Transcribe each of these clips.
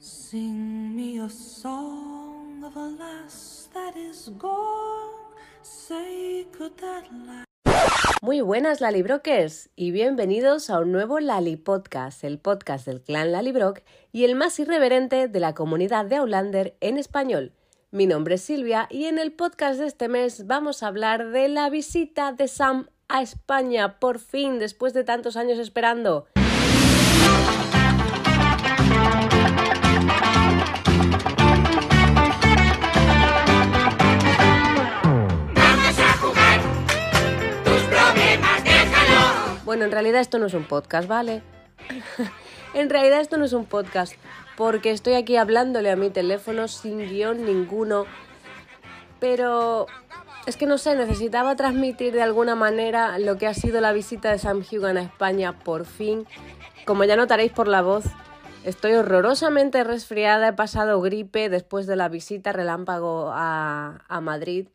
Sing me a song of a lass that is gone. Say? Muy buenas Lalibrokers y bienvenidos a un nuevo Lali Podcast, el podcast del clan Lalibrock y el más irreverente de la comunidad de Aulander en español. Mi nombre es Silvia y en el podcast de este mes vamos a hablar de la visita de Sam a España, por fin, después de tantos años esperando. Bueno, en realidad esto no es un podcast, ¿vale? en realidad esto no es un podcast, porque estoy aquí hablándole a mi teléfono sin guion ninguno. Pero es que no sé, necesitaba transmitir de alguna manera lo que ha sido la visita de Sam Hugan a España por fin. Como ya notaréis por la voz, estoy horrorosamente resfriada, he pasado gripe después de la visita relámpago a, a Madrid.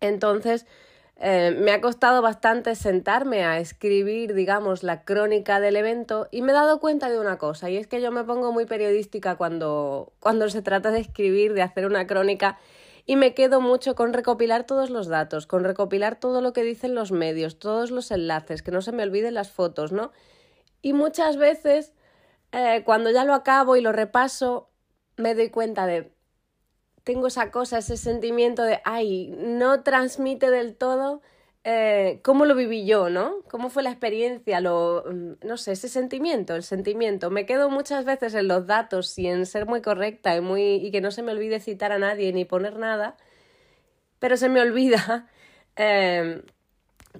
Entonces, eh, me ha costado bastante sentarme a escribir, digamos, la crónica del evento y me he dado cuenta de una cosa, y es que yo me pongo muy periodística cuando, cuando se trata de escribir, de hacer una crónica, y me quedo mucho con recopilar todos los datos, con recopilar todo lo que dicen los medios, todos los enlaces, que no se me olviden las fotos, ¿no? Y muchas veces, eh, cuando ya lo acabo y lo repaso, me doy cuenta de, tengo esa cosa, ese sentimiento de, ay, no transmite del todo eh, cómo lo viví yo, ¿no? ¿Cómo fue la experiencia? Lo, mm, no sé, ese sentimiento, el sentimiento. Me quedo muchas veces en los datos y en ser muy correcta y, muy, y que no se me olvide citar a nadie ni poner nada, pero se me olvida eh,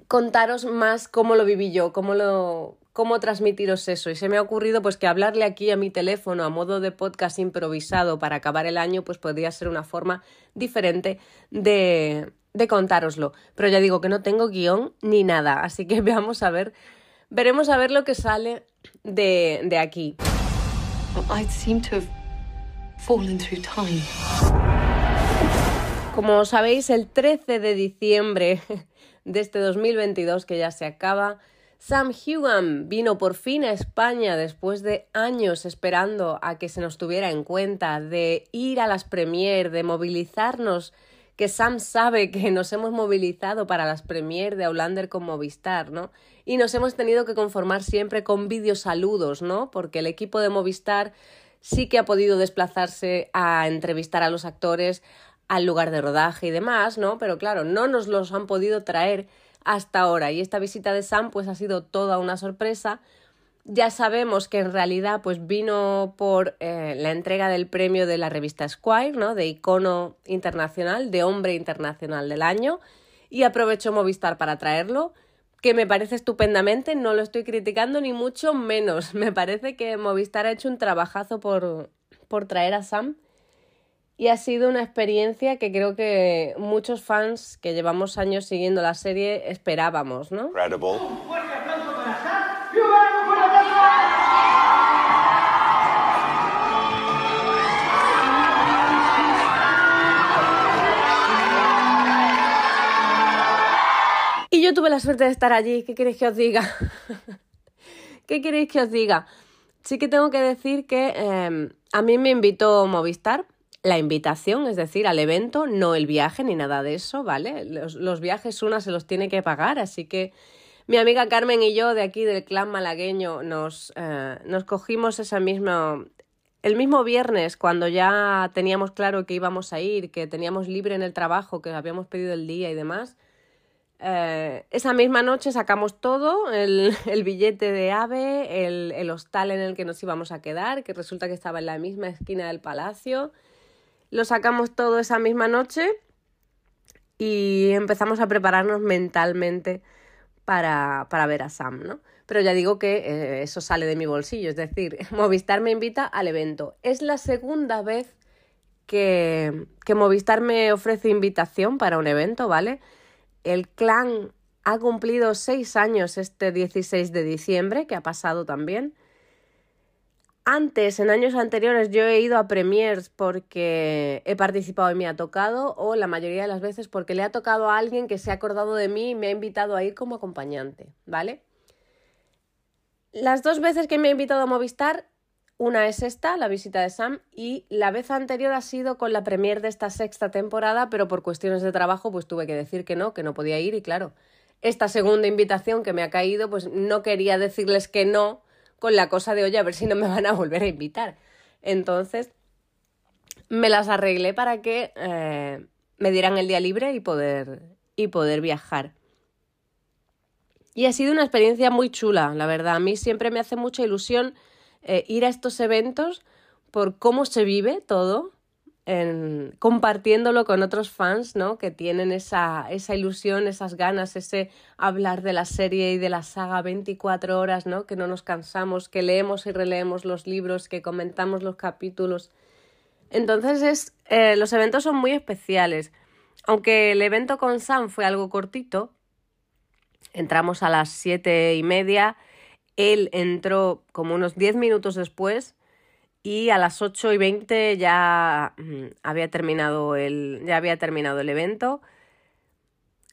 contaros más cómo lo viví yo, cómo lo cómo transmitiros eso. Y se me ha ocurrido pues que hablarle aquí a mi teléfono a modo de podcast improvisado para acabar el año pues podría ser una forma diferente de, de contároslo. Pero ya digo que no tengo guion ni nada, así que veamos a ver, veremos a ver lo que sale de, de aquí. Como sabéis, el 13 de diciembre de este 2022 que ya se acaba, Sam Hugham vino por fin a España después de años esperando a que se nos tuviera en cuenta, de ir a las premier, de movilizarnos, que Sam sabe que nos hemos movilizado para las premier de Aulander con Movistar, ¿no? Y nos hemos tenido que conformar siempre con videosaludos, ¿no? Porque el equipo de Movistar sí que ha podido desplazarse a entrevistar a los actores al lugar de rodaje y demás, ¿no? Pero claro, no nos los han podido traer hasta ahora. Y esta visita de Sam pues ha sido toda una sorpresa. Ya sabemos que en realidad pues vino por eh, la entrega del premio de la revista Squire, ¿no? De icono internacional, de hombre internacional del año. Y aprovechó Movistar para traerlo, que me parece estupendamente, no lo estoy criticando ni mucho menos. Me parece que Movistar ha hecho un trabajazo por, por traer a Sam y ha sido una experiencia que creo que muchos fans que llevamos años siguiendo la serie esperábamos, ¿no? incredible. Y yo tuve la suerte de estar allí, ¿qué queréis que os diga? ¿Qué queréis que os diga? Sí que tengo que decir que eh, a mí me invitó Movistar, la invitación, es decir, al evento, no el viaje ni nada de eso, ¿vale? Los, viajes una se los tiene que pagar, así que mi amiga Carmen y yo de aquí del clan malagueño nos, eh, nos cogimos esa misma... El mismo viernes, cuando ya teníamos claro que íbamos a ir, que teníamos libre en el trabajo, que habíamos pedido el día y demás, eh, esa misma noche sacamos todo, el, el billete de AVE, el, el hostal en el que nos íbamos a quedar, que resulta que estaba en la misma esquina del palacio, lo sacamos todo esa misma noche y empezamos a prepararnos mentalmente para, para ver a Sam, ¿no? Pero ya digo que eh, eso sale de mi bolsillo, es decir, Movistar me invita al evento. Es la segunda vez que, que Movistar me ofrece invitación para un evento, ¿vale? El clan ha cumplido seis años este 16 de diciembre, que ha pasado también. Antes, en años anteriores, yo he ido a premiers porque he participado y me ha tocado, o la mayoría de las veces porque le ha tocado a alguien que se ha acordado de mí y me ha invitado a ir como acompañante, ¿vale? Las dos veces que me ha invitado a Movistar Una es esta, la visita de Sam, y la vez anterior ha sido con la premier de esta sexta temporada, pero por cuestiones de trabajo pues tuve que decir que no, que no podía ir y claro, esta segunda invitación que me ha caído pues no quería decirles que no con la cosa de oye a ver si no me van a volver a invitar. Entonces me las arreglé para que eh, me dieran el día libre y poder, y poder viajar. Y ha sido una experiencia muy chula, la verdad. A mí siempre me hace mucha ilusión eh, ir a estos eventos por cómo se vive todo, en, compartiéndolo con otros fans, ¿no? Que tienen esa, esa ilusión, esas ganas, ese hablar de la serie y de la saga 24 horas, ¿no? Que no nos cansamos, que leemos y releemos los libros, que comentamos los capítulos. Entonces es, eh, los eventos son muy especiales. Aunque el evento con Sam fue algo cortito, entramos a las siete y media, él entró como unos diez minutos después y a las ocho y veinte ya mm, había terminado el, ya había terminado el evento.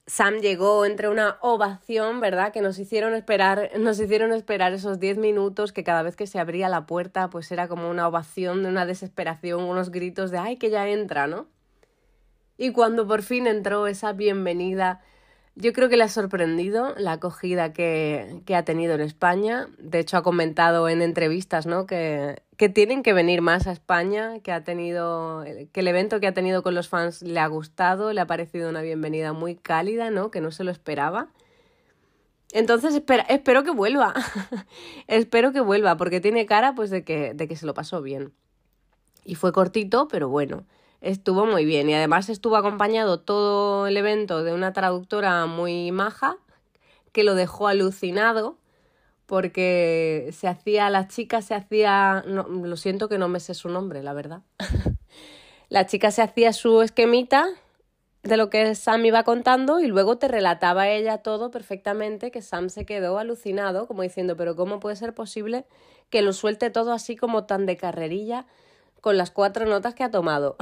Sam llegó entre una ovación, ¿verdad? Que nos hicieron esperar, nos hicieron esperar esos diez minutos que cada vez que se abría la puerta, pues era como una ovación de una desesperación, unos gritos de ¡ay, que ya entra! ¿no? Y cuando por fin entró esa bienvenida yo creo que le ha sorprendido la acogida que, que, ha tenido en España. De hecho, ha comentado en entrevistas ¿no? que, que tienen que venir más a España, que ha tenido, que el evento que ha tenido con los fans le ha gustado, le ha parecido una bienvenida muy cálida, ¿no? Que no se lo esperaba. Entonces espero que vuelva. espero que vuelva, porque tiene cara pues de que, de que se lo pasó bien. Y fue cortito, pero bueno estuvo muy bien y además estuvo acompañado todo el evento de una traductora muy maja que lo dejó alucinado porque se hacía, la chica se hacía, no, lo siento que no me sé su nombre, la verdad. la chica se hacía su esquemita de lo que Sam iba contando y luego te relataba ella todo perfectamente, que Sam se quedó alucinado, como diciendo, pero ¿cómo puede ser posible que lo suelte todo así como tan de carrerilla? Con las cuatro notas que ha tomado.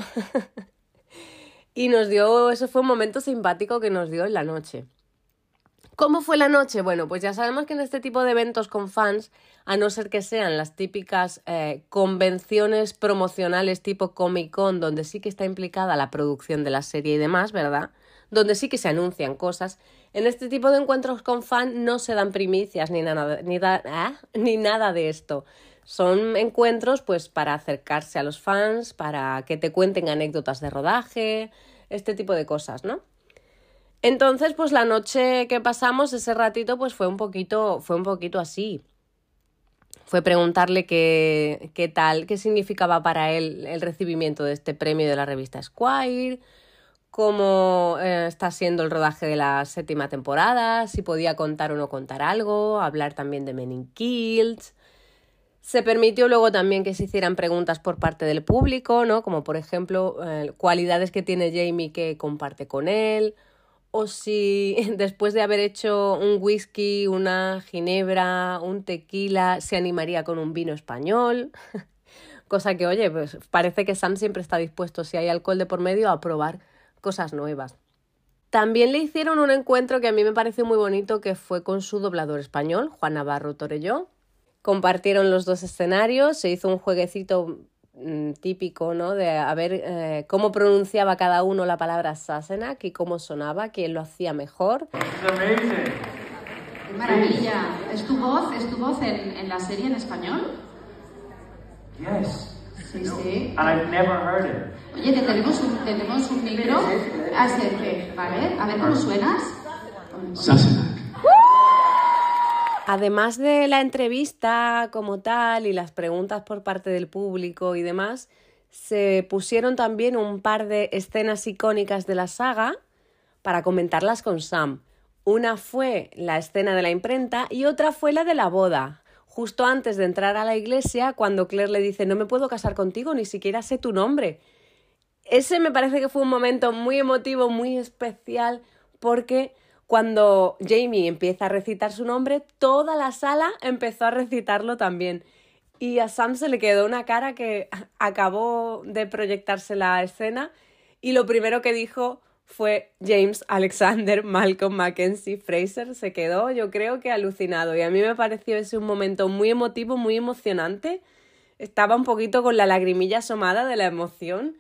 y nos dio, eso fue un momento simpático que nos dio en la noche. ¿Cómo fue la noche? Bueno, pues ya sabemos que en este tipo de eventos con fans, a no ser que sean las típicas eh, convenciones promocionales tipo Comic Con, donde sí que está implicada la producción de la serie y demás, ¿verdad? Donde sí que se anuncian cosas. En este tipo de encuentros con fans no se dan primicias ni nada, ni, ¿eh? ni nada de esto. Son encuentros pues para acercarse a los fans, para que te cuenten anécdotas de rodaje, este tipo de cosas, ¿no? Entonces, pues la noche que pasamos, ese ratito, pues fue un poquito, fue un poquito así. Fue preguntarle qué, qué tal, qué significaba para él el recibimiento de este premio de la revista Squire, cómo eh, está siendo el rodaje de la séptima temporada, si podía contar o no contar algo, hablar también de Men in se permitió luego también que se hicieran preguntas por parte del público, ¿no? Como por ejemplo, eh, cualidades que tiene Jamie que comparte con él, o si después de haber hecho un whisky, una ginebra, un tequila, se animaría con un vino español. Cosa que, oye, pues parece que Sam siempre está dispuesto, si hay alcohol de por medio, a probar cosas nuevas. También le hicieron un encuentro que a mí me pareció muy bonito, que fue con su doblador español, Juan Navarro Torelló, compartieron los dos escenarios, se hizo un jueguecito mm, típico, ¿no? De a ver eh, cómo pronunciaba cada uno la palabra Sassenach y cómo sonaba, quién lo hacía mejor. ¡Qué maravilla! ¿Es tu voz, es tu voz en, en la serie en español? Yes. Sí, sí. And I've never heard it. Oye, te tenemos un, tenemos un micro. ¿vale? A ver cómo suenas. Sassenach. Además de la entrevista como tal y las preguntas por parte del público y demás, se pusieron también un par de escenas icónicas de la saga para comentarlas con Sam. Una fue la escena de la imprenta y otra fue la de la boda, justo antes de entrar a la iglesia, cuando Claire le dice no me puedo casar contigo, ni siquiera sé tu nombre. Ese me parece que fue un momento muy emotivo, muy especial, porque cuando Jamie empieza a recitar su nombre, toda la sala empezó a recitarlo también. Y a Sam se le quedó una cara que acabó de proyectarse la escena y lo primero que dijo fue James Alexander Malcolm Mackenzie Fraser. Se quedó, yo creo que alucinado. Y a mí me pareció ese un momento muy emotivo, muy emocionante. estaba un poquito con la lagrimilla asomada de la emoción,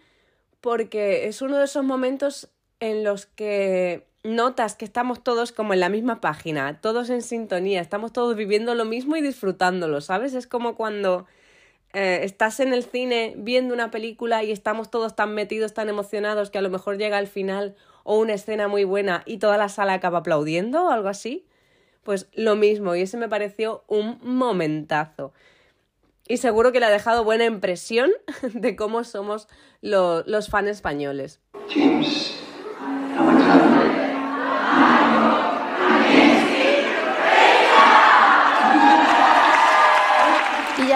porque es uno de esos momentos en los que notas que estamos todos como en la misma página, todos en sintonía, estamos todos viviendo lo mismo y disfrutándolo, ¿sabes? Es como cuando eh, estás en el cine viendo una película y estamos todos tan metidos, tan emocionados que a lo mejor llega al final o una escena muy buena y toda la sala acaba aplaudiendo o algo así. Pues lo mismo, y ese me pareció un momentazo. Y seguro que le ha dejado buena impresión de cómo somos lo- los fans españoles.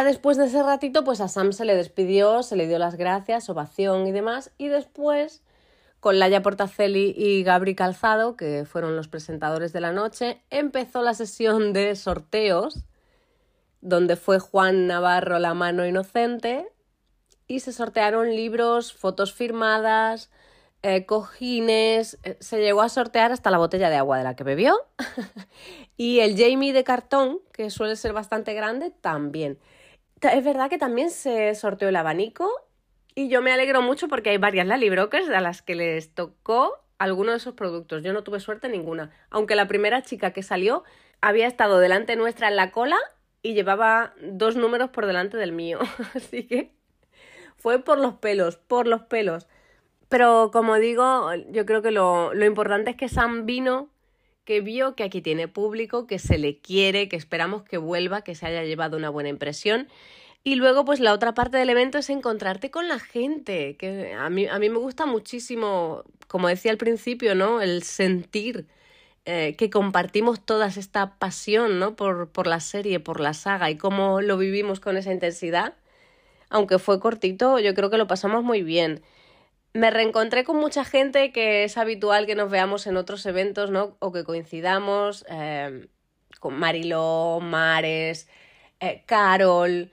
Después de ese ratito, pues a Sam se le despidió, se le dio las gracias, ovación y demás. Y después, con Laia Portacelli y Gabri Calzado, que fueron los presentadores de la noche, empezó la sesión de sorteos, donde fue Juan Navarro la mano inocente, y se sortearon libros, fotos firmadas, eh, cojines, eh, se llegó a sortear hasta la botella de agua de la que bebió. y el Jamie de cartón, que suele ser bastante grande, también. Es verdad que también se sorteó el abanico y yo me alegro mucho porque hay varias Lali Brokers a las que les tocó alguno de esos productos. Yo no tuve suerte ninguna, aunque la primera chica que salió había estado delante nuestra en la cola y llevaba dos números por delante del mío. Así que fue por los pelos, por los pelos. Pero como digo, yo creo que lo, lo importante es que Sam vino, que vio que aquí tiene público, que se le quiere, que esperamos que vuelva, que se haya llevado una buena impresión. Y luego, pues la otra parte del evento es encontrarte con la gente, que a mí, a mí me gusta muchísimo, como decía al principio, ¿no? El sentir eh, que compartimos toda esta pasión, ¿no? Por, por la serie, por la saga y cómo lo vivimos con esa intensidad. Aunque fue cortito, yo creo que lo pasamos muy bien. Me reencontré con mucha gente que es habitual que nos veamos en otros eventos, ¿no? O que coincidamos, eh, con Mariló, Mares, eh, Carol,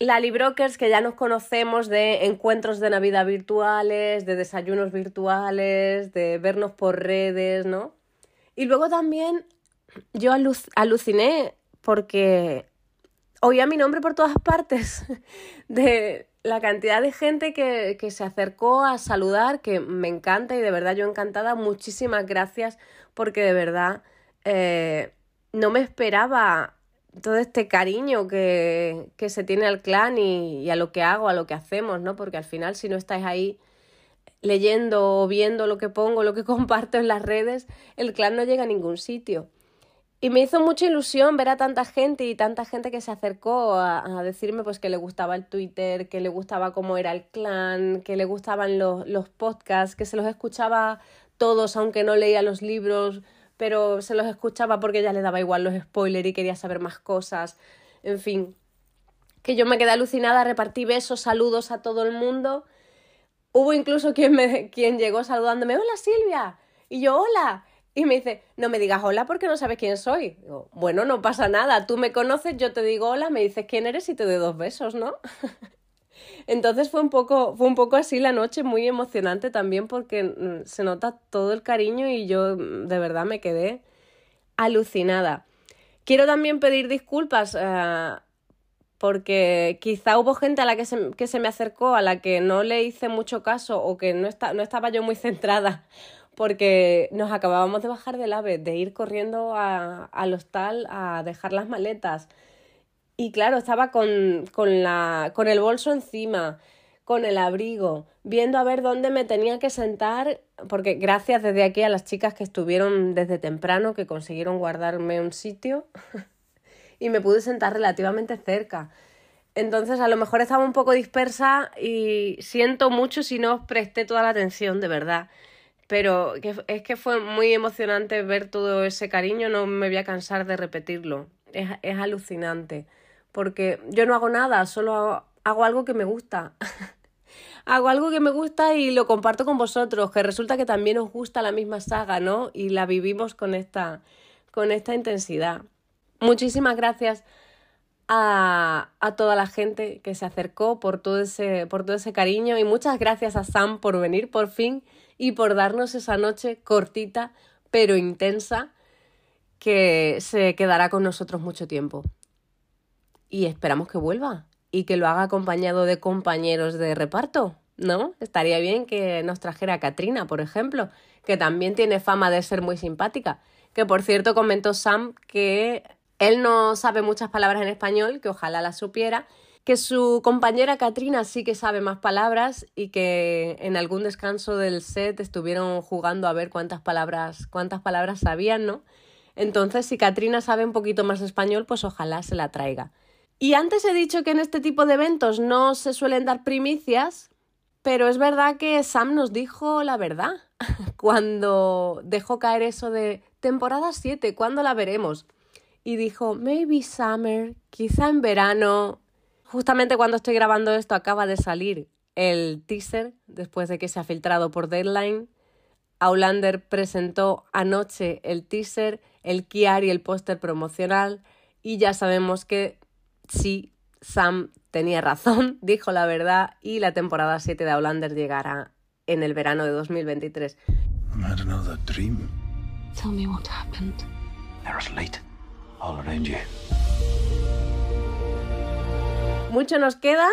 Lali Brokers, que ya nos conocemos de encuentros de Navidad virtuales, de desayunos virtuales, de vernos por redes, ¿no? Y luego también yo aluc- aluciné porque oía mi nombre por todas partes de la cantidad de gente que, que se acercó a saludar, que me encanta y de verdad yo encantada. Muchísimas gracias porque de verdad eh, no me esperaba todo este cariño que, que se tiene al clan y, y a lo que hago, a lo que hacemos, ¿no? Porque al final si no estáis ahí leyendo o viendo lo que pongo, lo que comparto en las redes, el clan no llega a ningún sitio. Y me hizo mucha ilusión ver a tanta gente y tanta gente que se acercó a, decirme pues que le gustaba el Twitter, que le gustaba cómo era el clan, que le gustaban los, los podcasts, que se los escuchaba todos aunque no leía los libros, pero se los escuchaba porque ya le daba igual los spoilers y quería saber más cosas. En fin, que yo me quedé alucinada, repartí besos, saludos a todo el mundo. Hubo incluso quien, me, quien llegó saludándome, hola Silvia, y yo hola. Y me dice, no me digas hola porque no sabes quién soy. Bueno, no pasa nada, tú me conoces, yo te digo hola, me dices quién eres y te doy dos besos, ¿no? Entonces fue un poco, fue un poco así la noche, muy emocionante también porque mm, se nota todo el cariño y yo mm, de verdad me quedé alucinada. Quiero también pedir disculpas eh, porque quizá hubo gente a la que se, que se me acercó, a la que no le hice mucho caso o que no, está, no estaba yo muy centrada porque nos acabábamos de bajar del ave, de ir corriendo al hostal a dejar las maletas. Y claro, estaba con, con, la, con el bolso encima, con el abrigo, viendo a ver dónde me tenía que sentar, porque gracias desde aquí a las chicas que estuvieron desde temprano, que consiguieron guardarme un sitio y me pude sentar relativamente cerca. Entonces a lo mejor estaba un poco dispersa y siento mucho si no os presté toda la atención, de verdad. Pero es que fue muy emocionante ver todo ese cariño, no me voy a cansar de repetirlo. Es, es alucinante. Porque yo no hago nada, solo hago, hago algo que me gusta. hago algo que me gusta y lo comparto con vosotros, que resulta que también os gusta la misma saga, ¿no? Y la vivimos con esta, con esta intensidad. Muchísimas gracias a, a, toda la gente que se acercó por todo, ese, por todo ese cariño y muchas gracias a Sam por venir por fin y por darnos esa noche cortita pero intensa que se quedará con nosotros mucho tiempo. Y esperamos que vuelva y que lo haga acompañado de compañeros de reparto, ¿no? Estaría bien que nos trajera a Katrina, por ejemplo, que también tiene fama de ser muy simpática. Que por cierto comentó Sam que él no sabe muchas palabras en español, que ojalá las supiera, que su compañera Katrina sí que sabe más palabras y que en algún descanso del set estuvieron jugando a ver cuántas palabras, cuántas palabras sabían, ¿no? Entonces, si Katrina sabe un poquito más español, pues ojalá se la traiga. Y antes he dicho que en este tipo de eventos no se suelen dar primicias, pero es verdad que Sam nos dijo la verdad cuando dejó caer eso de temporada 7, ¿cuándo la veremos? Y dijo, maybe summer, quizá en verano. Justamente cuando estoy grabando esto acaba de salir el teaser, después de que se ha filtrado por Deadline. Aulander presentó anoche el teaser, el Kiar y el póster promocional y ya sabemos que sí, Sam tenía razón, dijo la verdad y la temporada 7 de Outlander llegará en el verano de 2023. I had another dream. Tell me what happened. Light all around you. Mucho nos queda,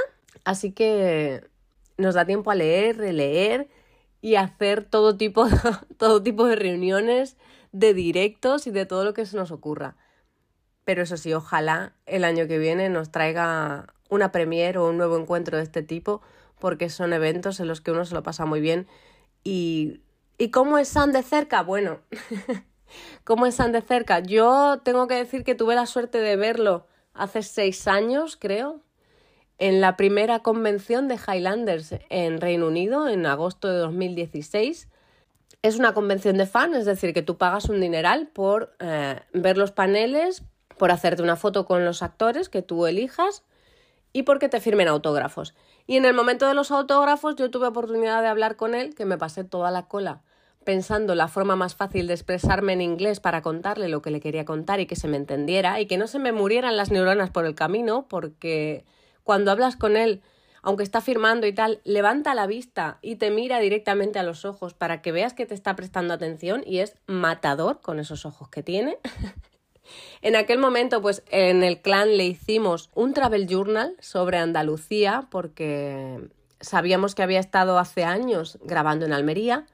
así que nos da tiempo a leer, releer y hacer todo tipo, todo tipo de reuniones, de directos y de todo lo que se nos ocurra. Pero eso sí, ojalá el año que viene nos traiga una premiere o un nuevo encuentro de este tipo, porque son eventos en los que uno se lo pasa muy bien. ¿Y, ¿y cómo es San de cerca? Bueno, ¿cómo es San de cerca? Yo tengo que decir que tuve la suerte de verlo hace seis años, creo, en la primera convención de Highlanders en Reino Unido, en agosto de 2016. Es una convención de fan, es decir, que tú pagas un dineral por eh, ver los paneles, por hacerte una foto con los actores que tú elijas y porque te firmen autógrafos. Y en el momento de los autógrafos yo tuve oportunidad de hablar con él, que me pasé toda la cola pensando la forma más fácil de expresarme en inglés para contarle lo que le quería contar y que se me entendiera y que no se me murieran las neuronas por el camino, porque cuando hablas con él, aunque está firmando y tal, levanta la vista y te mira directamente a los ojos para que veas que te está prestando atención y es matador con esos ojos que tiene. En aquel momento, pues en el clan le hicimos un travel journal sobre Andalucía porque sabíamos que había estado hace años grabando en Almería.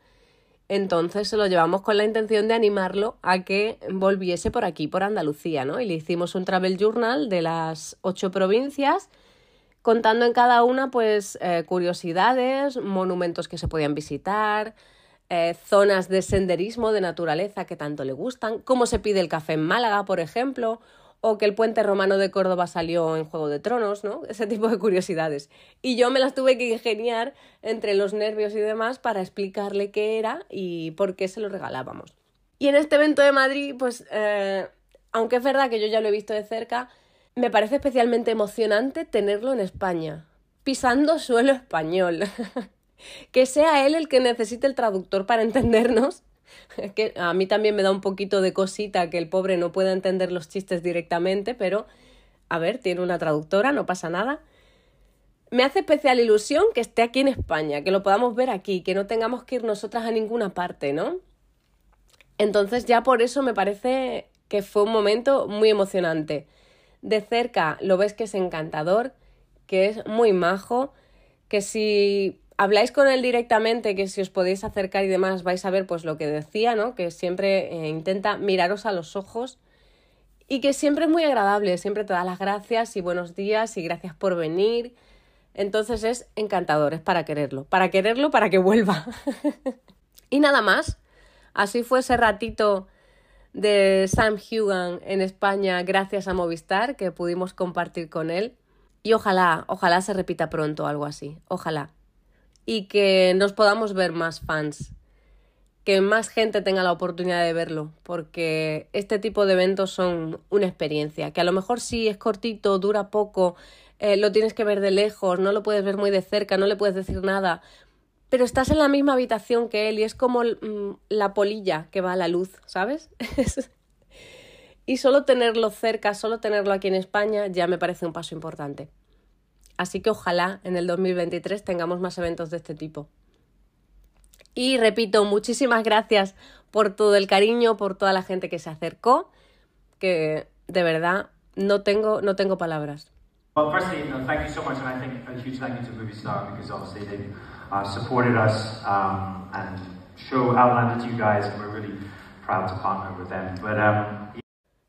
Entonces se lo llevamos con la intención de animarlo a que volviese por aquí, por Andalucía, ¿no? Y le hicimos un travel journal de las ocho provincias, contando en cada una, pues, eh, curiosidades, monumentos que se podían visitar, eh, zonas de senderismo, de naturaleza que tanto le gustan, cómo se pide el café en Málaga, por ejemplo, o que el puente romano de Córdoba salió en Juego de Tronos, ¿no? Ese tipo de curiosidades. Y yo me las tuve que ingeniar entre los nervios y demás para explicarle qué era y por qué se lo regalábamos. Y en este evento de Madrid, pues, eh, aunque es verdad que yo ya lo he visto de cerca, me parece especialmente emocionante tenerlo en España, pisando suelo español. que sea él el que necesite el traductor para entendernos. Que a mí también me da un poquito de cosita que el pobre no pueda entender los chistes directamente, pero a ver, tiene una traductora, no pasa nada. Me hace especial ilusión que esté aquí en España, que lo podamos ver aquí, que no tengamos que ir nosotras a ninguna parte, ¿no? Entonces ya por eso me parece que fue un momento muy emocionante. De cerca lo ves que es encantador, que es muy majo, que si habláis con él directamente, que si os podéis acercar y demás vais a ver pues lo que decía, ¿no? Que siempre eh, intenta miraros a los ojos y que siempre es muy agradable, siempre te da las gracias y buenos días y gracias por venir. Entonces es encantador, es para quererlo, para quererlo, para que vuelva. y nada más. Así fue ese ratito de Sam Hugan en España gracias a Movistar que pudimos compartir con él. Y ojalá, ojalá se repita pronto algo así. Ojalá y que nos podamos ver más fans, que más gente tenga la oportunidad de verlo, porque este tipo de eventos son una experiencia, que a lo mejor sí es cortito, dura poco, eh, lo tienes que ver de lejos, no lo puedes ver muy de cerca, no le puedes decir nada, pero estás en la misma habitación que él y es como mm, la polilla que va a la luz, ¿sabes? y solo tenerlo cerca, solo tenerlo aquí en España ya me parece un paso importante. Así que ojalá en el 2023 tengamos más eventos de este tipo. Y repito, muchísimas gracias por todo el cariño, por toda la gente que se acercó, que de verdad no tengo, no tengo palabras. Well, firstly, thank you so much, and I think a huge thank you to uh, supported us um, and show Outlander to you guys, and we're really proud to partner with them. But um,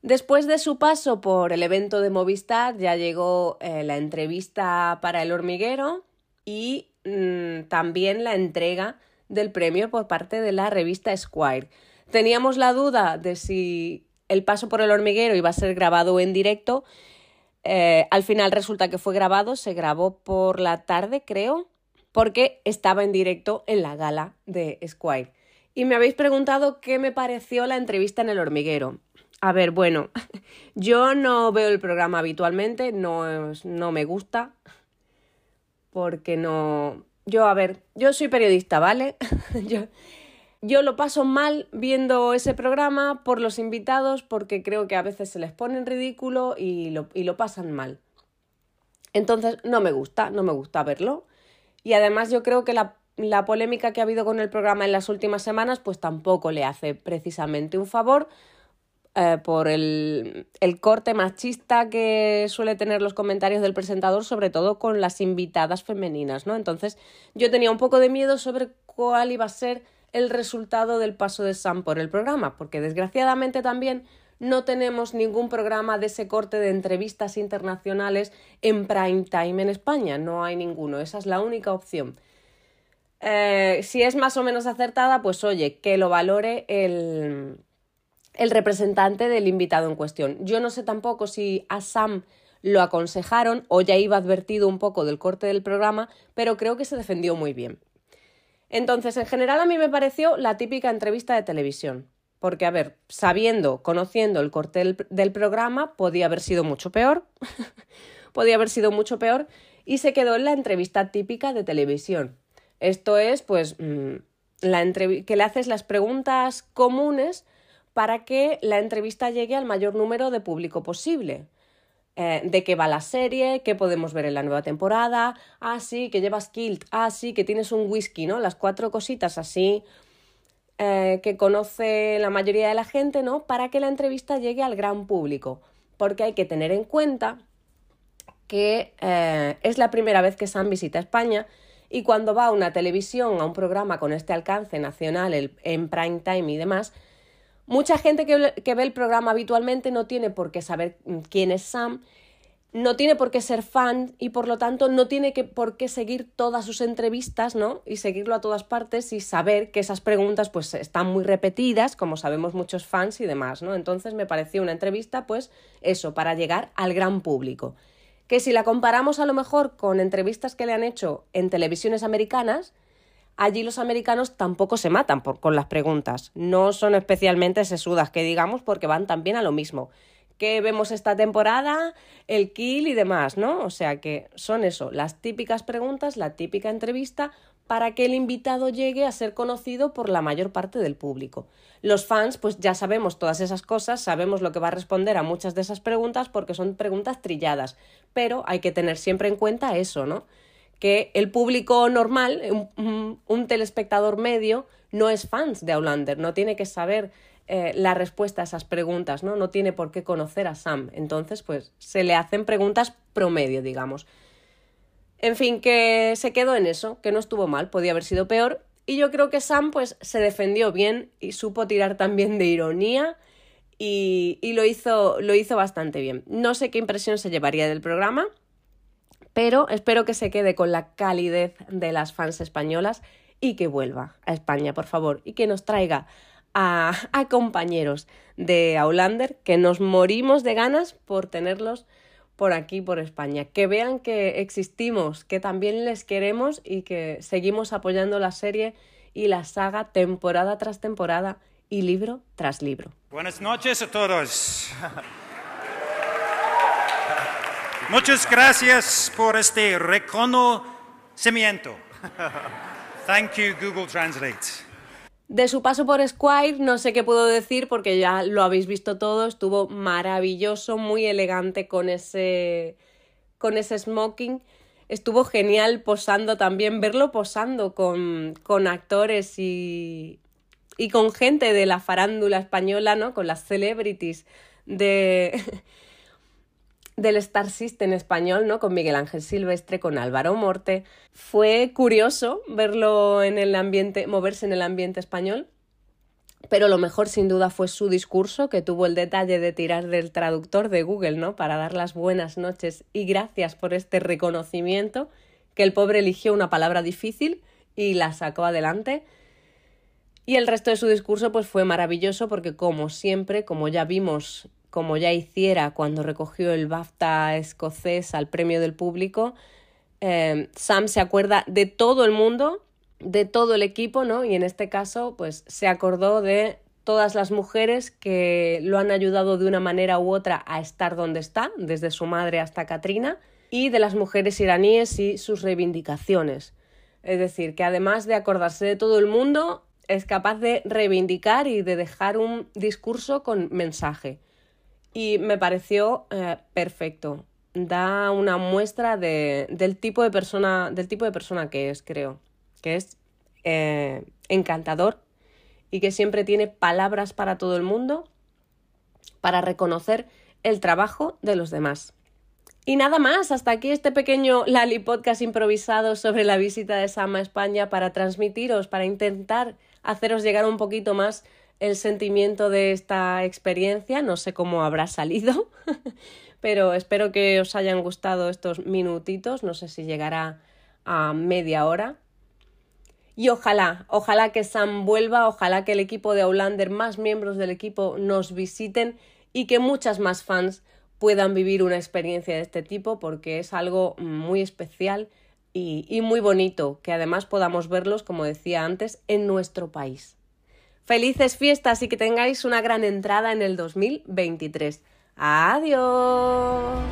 Después de su paso por el evento de Movistar, ya llegó eh, la entrevista para El Hormiguero y mm, también la entrega del premio por parte de la revista Squire. Teníamos la duda de si el paso por El Hormiguero iba a ser grabado en directo. Eh, al final resulta que fue grabado, se grabó por la tarde, creo, porque estaba en directo en la gala de Squire. Y me habéis preguntado qué me pareció la entrevista en El Hormiguero. A ver, bueno, yo no veo el programa habitualmente, no, no me gusta, porque no... Yo, a ver, yo soy periodista, ¿vale? yo, yo lo paso mal viendo ese programa por los invitados, porque creo que a veces se les pone en ridículo y lo, y lo pasan mal. Entonces, no me gusta, no me gusta verlo. Y además yo creo que la, la polémica que ha habido con el programa en las últimas semanas, pues tampoco le hace precisamente un favor, eh, por el, el, corte machista que suele tener los comentarios del presentador, sobre todo con las invitadas femeninas, ¿no? Entonces yo tenía un poco de miedo sobre cuál iba a ser el resultado del paso de Sam por el programa, porque desgraciadamente también no tenemos ningún programa de ese corte de entrevistas internacionales en prime time en España, no hay ninguno, esa es la única opción. Eh, si es más o menos acertada, pues oye, que lo valore el, el representante del invitado en cuestión. Yo no sé tampoco si a Sam lo aconsejaron o ya iba advertido un poco del corte del programa, pero creo que se defendió muy bien. Entonces, en general a mí me pareció la típica entrevista de televisión, porque, a ver, sabiendo, conociendo el corte del, programa, podía haber sido mucho peor, podía haber sido mucho peor, y se quedó en la entrevista típica de televisión. Esto es, pues, mmm, la que le haces las preguntas comunes para que la entrevista llegue al mayor número de público posible. Eh, de qué va la serie, qué podemos ver en la nueva temporada, ah, sí, que llevas kilt, ah, sí, que tienes un whisky, ¿no? Las cuatro cositas así eh, que conoce la mayoría de la gente, ¿no? Para que la entrevista llegue al gran público. Porque hay que tener en cuenta que eh, es la primera vez que Sam visita España y cuando va a una televisión, a un programa con este alcance nacional, el, en prime time y demás, Mucha gente que, que, ve el programa habitualmente no tiene por qué saber mm, quién es Sam, no tiene por qué ser fan y por lo tanto no tiene que, por qué seguir todas sus entrevistas, ¿no? Y seguirlo a todas partes y saber que esas preguntas pues están muy repetidas, como sabemos muchos fans y demás, ¿no? Entonces me pareció una entrevista pues eso, para llegar al gran público. Que si la comparamos a lo mejor con entrevistas que le han hecho en televisiones americanas, allí los americanos tampoco se matan por, con las preguntas. No son especialmente sesudas, que digamos, porque van también a lo mismo. ¿Qué vemos esta temporada? El kill y demás, ¿no? O sea que son eso, las típicas preguntas, la típica entrevista para que el invitado llegue a ser conocido por la mayor parte del público. Los fans, pues ya sabemos todas esas cosas, sabemos lo que va a responder a muchas de esas preguntas porque son preguntas trilladas, pero hay que tener siempre en cuenta eso, ¿no? que el público normal, un, un telespectador medio, no es fans de Outlander, no tiene que saber eh, la respuesta a esas preguntas, ¿no? No tiene por qué conocer a Sam. Entonces, pues se le hacen preguntas promedio, digamos. En fin, que se quedó en eso, que no estuvo mal, podía haber sido peor. Y yo creo que Sam, pues, se defendió bien y supo tirar también de ironía y, y lo, hizo, lo hizo bastante bien. No sé qué impresión se llevaría del programa, pero espero que se quede con la calidez de las fans españolas y que vuelva a España, por favor, y que nos traiga a, a compañeros de Aulander que nos morimos de ganas por tenerlos por aquí, por España. Que vean que existimos, que también les queremos y que seguimos apoyando la serie y la saga temporada tras temporada y libro tras libro. Buenas noches a todos. Muchas gracias por este reconocimiento. Thank you, Google Translate. De su paso por Squire, no sé qué puedo decir porque ya lo habéis visto todo. Estuvo maravilloso, muy elegante con ese, con ese smoking. Estuvo genial posando también, verlo posando con, con actores y, y con gente de la farándula española, ¿no? Con las celebrities de del Star System español, ¿no? Con Miguel Ángel Silvestre, con Álvaro Morte. Fue curioso verlo en el ambiente, moverse en el ambiente español. Pero lo mejor sin duda fue su discurso, que tuvo el detalle de tirar del traductor de Google, ¿no? Para dar las buenas noches y gracias por este reconocimiento, que el pobre eligió una palabra difícil y la sacó adelante. Y el resto de su discurso pues fue maravilloso porque como siempre, como ya vimos, como ya hiciera cuando recogió el BAFTA escocés al premio del público, eh, Sam se acuerda de todo el mundo, de todo el equipo, ¿no? Y en este caso pues se acordó de todas las mujeres que lo han ayudado de una manera u otra a estar donde está, desde su madre hasta Katrina, y de las mujeres iraníes y sus reivindicaciones. Es decir, que además de acordarse de todo el mundo, es capaz de reivindicar y de dejar un discurso con mensaje. Y me pareció eh, perfecto. Da una muestra de, del, tipo de persona, del tipo de persona que es, creo. Que es eh, encantador y que siempre tiene palabras para todo el mundo para reconocer el trabajo de los demás. Y nada más, hasta aquí este pequeño Lali podcast improvisado sobre la visita de Sam a España para transmitiros, para intentar haceros llegar un poquito más el sentimiento de esta experiencia. No sé cómo habrá salido, pero espero que os hayan gustado estos minutitos. No sé si llegará a media hora. Y ojalá, ojalá que Sam vuelva, ojalá que el equipo de Aulander, más miembros del equipo, nos visiten y que muchas más fans puedan vivir una experiencia de este tipo porque es algo muy especial y, y muy bonito que además podamos verlos, como decía antes, en nuestro país. Felices fiestas y que tengáis una gran entrada en el 2023. Adiós.